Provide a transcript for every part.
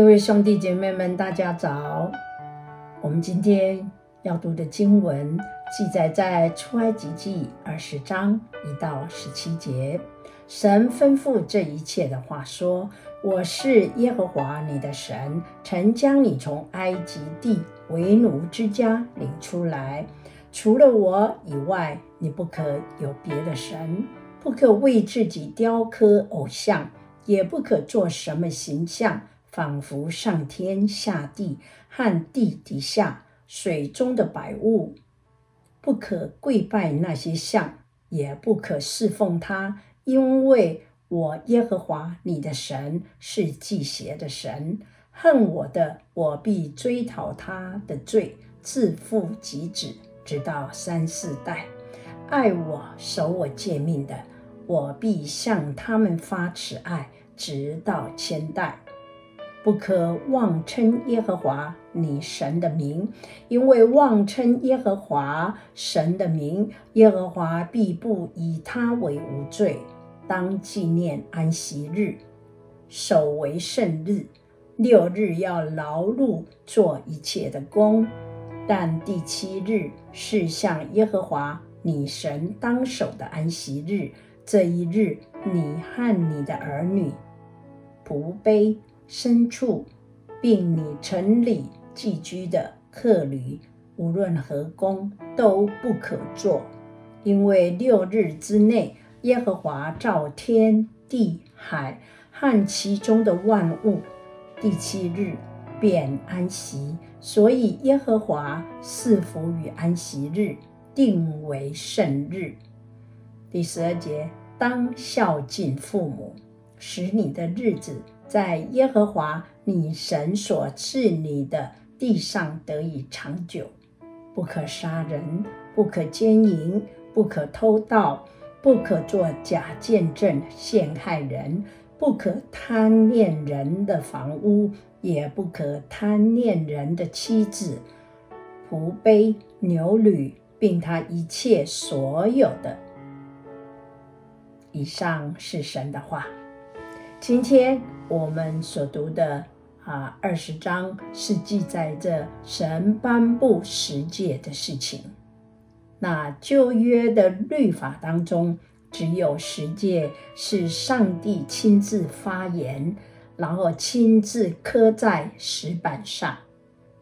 各位兄弟姐妹们，大家早！我们今天要读的经文记载在出埃及记二十章一到十七节。神吩咐这一切的话说：“我是耶和华你的神，曾将你从埃及地为奴之家领出来。除了我以外，你不可有别的神，不可为自己雕刻偶像，也不可做什么形象。”仿佛上天下地和地底下水中的百物，不可跪拜那些像，也不可侍奉他，因为我耶和华你的神是忌邪的神，恨我的，我必追讨他的罪，自父及子，直到三四代；爱我、守我诫命的，我必向他们发慈爱，直到千代。不可妄称耶和华你神的名，因为妄称耶和华神的名，耶和华必不以他为无罪。当纪念安息日，守为圣日。六日要劳碌做一切的工，但第七日是向耶和华你神当守的安息日。这一日，你和你的儿女、仆婢。牲畜，并你城里寄居的客旅，无论何工都不可做，因为六日之内，耶和华造天地海和其中的万物，第七日便安息，所以耶和华赐福与安息日，定为圣日。第十二节，当孝敬父母，使你的日子。在耶和华你神所赐你的地上得以长久，不可杀人，不可奸淫，不可偷盗，不可作假见证陷害人，不可贪恋人的房屋，也不可贪恋人的妻子、仆婢、牛驴，并他一切所有的。以上是神的话。今天我们所读的啊二十章是记载着神颁布十诫的事情。那旧约的律法当中，只有十诫是上帝亲自发言，然后亲自刻在石板上。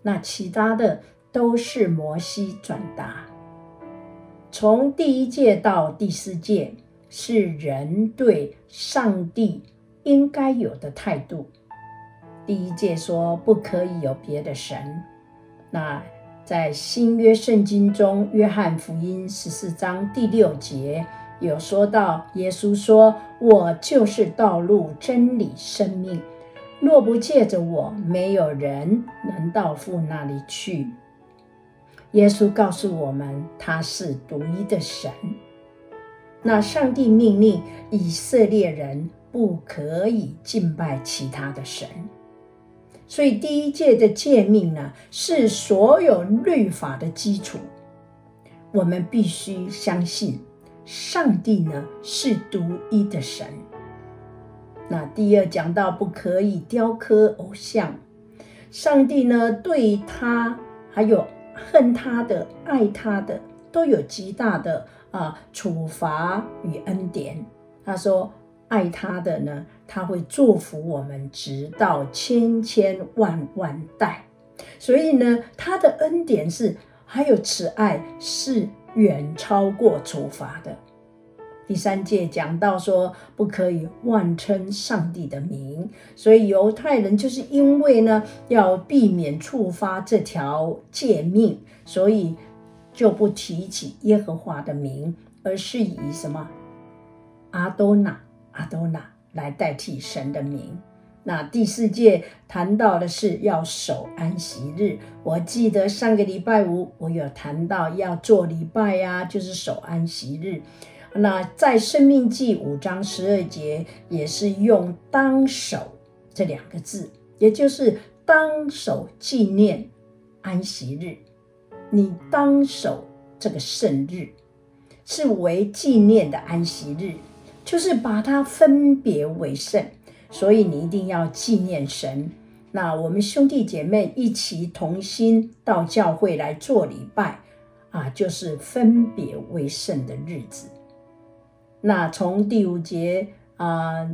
那其他的都是摩西转达。从第一诫到第四诫，是人对上帝。应该有的态度。第一诫说不可以有别的神。那在新约圣经中，约翰福音十四章第六节有说到，耶稣说：“我就是道路、真理、生命。若不借着我，没有人能到父那里去。”耶稣告诉我们，他是独一的神。那上帝命令以色列人。不可以敬拜其他的神，所以第一诫的诫命呢，是所有律法的基础。我们必须相信上帝呢是独一的神。那第二讲到不可以雕刻偶像，上帝呢对他还有恨他的、爱他的都有极大的啊处罚与恩典。他说。爱他的呢，他会祝福我们，直到千千万万代。所以呢，他的恩典是还有慈爱，是远超过处罚的。第三诫讲到说，不可以妄称上帝的名，所以犹太人就是因为呢，要避免触发这条诫命，所以就不提起耶和华的名，而是以什么阿多纳。阿多纳来代替神的名。那第四诫谈到的是要守安息日。我记得上个礼拜五我有谈到要做礼拜呀、啊，就是守安息日。那在生命记五章十二节也是用当守这两个字，也就是当守纪念安息日。你当守这个圣日，是为纪念的安息日。就是把它分别为圣，所以你一定要纪念神。那我们兄弟姐妹一起同心到教会来做礼拜啊，就是分别为圣的日子。那从第五节啊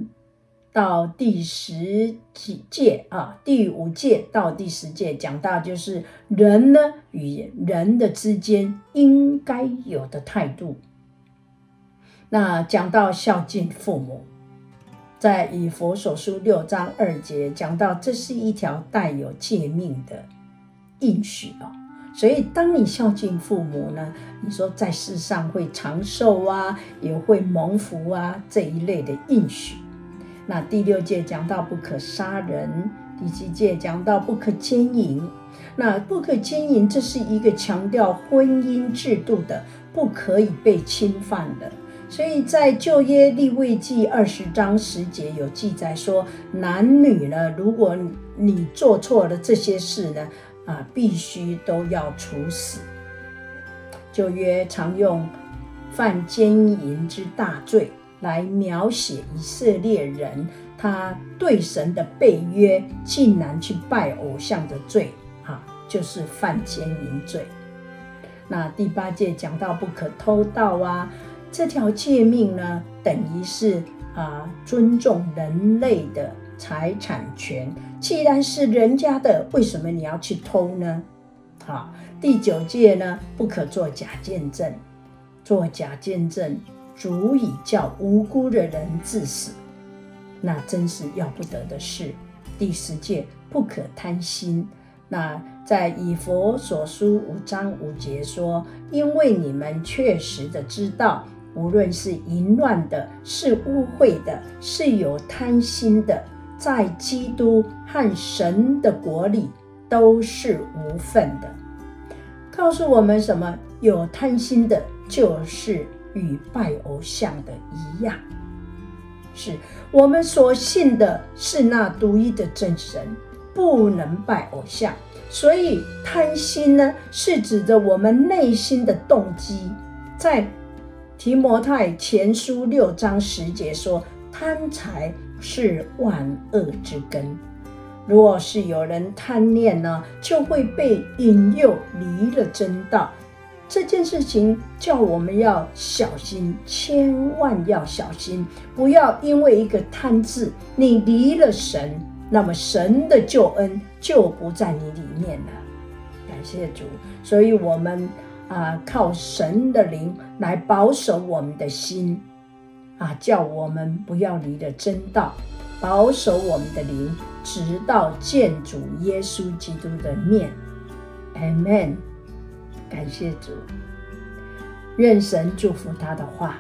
到第十几届啊，第五届到第十届讲到就是人呢与人的之间应该有的态度。那讲到孝敬父母。在以佛所书六章二节讲到，这是一条带有诫命的应许哦。所以，当你孝敬父母呢，你说在世上会长寿啊，也会蒙福啊，这一类的应许。那第六诫讲到不可杀人，第七诫讲到不可奸淫。那不可奸淫，这是一个强调婚姻制度的，不可以被侵犯的。所以在旧约立位记二十章十节有记载说，男女呢，如果你做错了这些事呢，啊，必须都要处死。旧约常用犯奸淫之大罪来描写以色列人他对神的背约，竟然去拜偶像的罪，啊，就是犯奸淫罪。那第八戒讲到不可偷盗啊。这条诫命呢，等于是啊，尊重人类的财产权。既然是人家的，为什么你要去偷呢？好，第九戒呢，不可做假见证，做假见证足以叫无辜的人致死，那真是要不得的事。第十戒不可贪心。那在以佛所书五章五节说，因为你们确实的知道。无论是淫乱的，是污秽的，是有贪心的，在基督和神的国里都是无份的。告诉我们什么？有贪心的，就是与拜偶像的一样。是我们所信的是那独一的真神，不能拜偶像。所以贪心呢，是指着我们内心的动机，在。提摩太前书六章十节说：“贪财是万恶之根。如果是有人贪念呢，就会被引诱离了真道。这件事情叫我们要小心，千万要小心，不要因为一个贪字，你离了神，那么神的救恩就不在你里面了。感谢主，所以我们。”啊，靠神的灵来保守我们的心，啊，叫我们不要离了真道，保守我们的灵，直到见主耶稣基督的面。Amen。感谢主，愿神祝福他的话，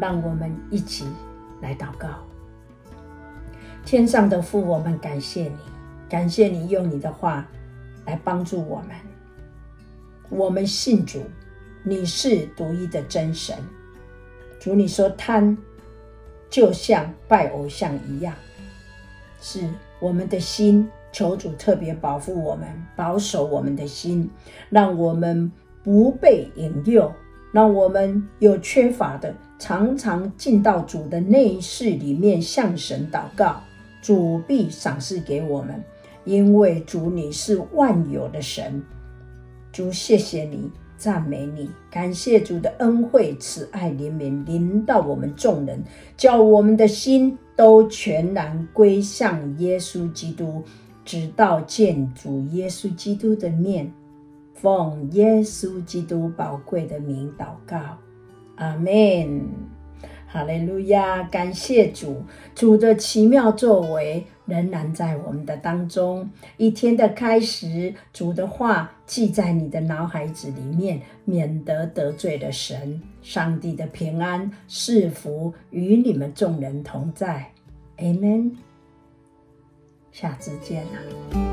让我们一起来祷告。天上的父，我们感谢你，感谢你用你的话来帮助我们。我们信主，你是独一的真神。主，你说贪就像拜偶像一样，是我们的心。求主。特别保护我们，保守我们的心，让我们不被引诱，让我们有缺乏的，常常进到主。的内室里面向神祷告，主。必赏赐给我们，因为主你是万有的神。主，谢谢你，赞美你，感谢主的恩惠、慈爱、怜悯临到我们众人，叫我们的心都全然归向耶稣基督，直到见主耶稣基督的面。奉耶稣基督宝贵的名祷告，阿门。哈利路亚！感谢主，主的奇妙作为仍然在我们的当中。一天的开始，主的话记在你的脑海子里面，免得得罪了神。上帝的平安、赐福与你们众人同在。Amen。下次见了。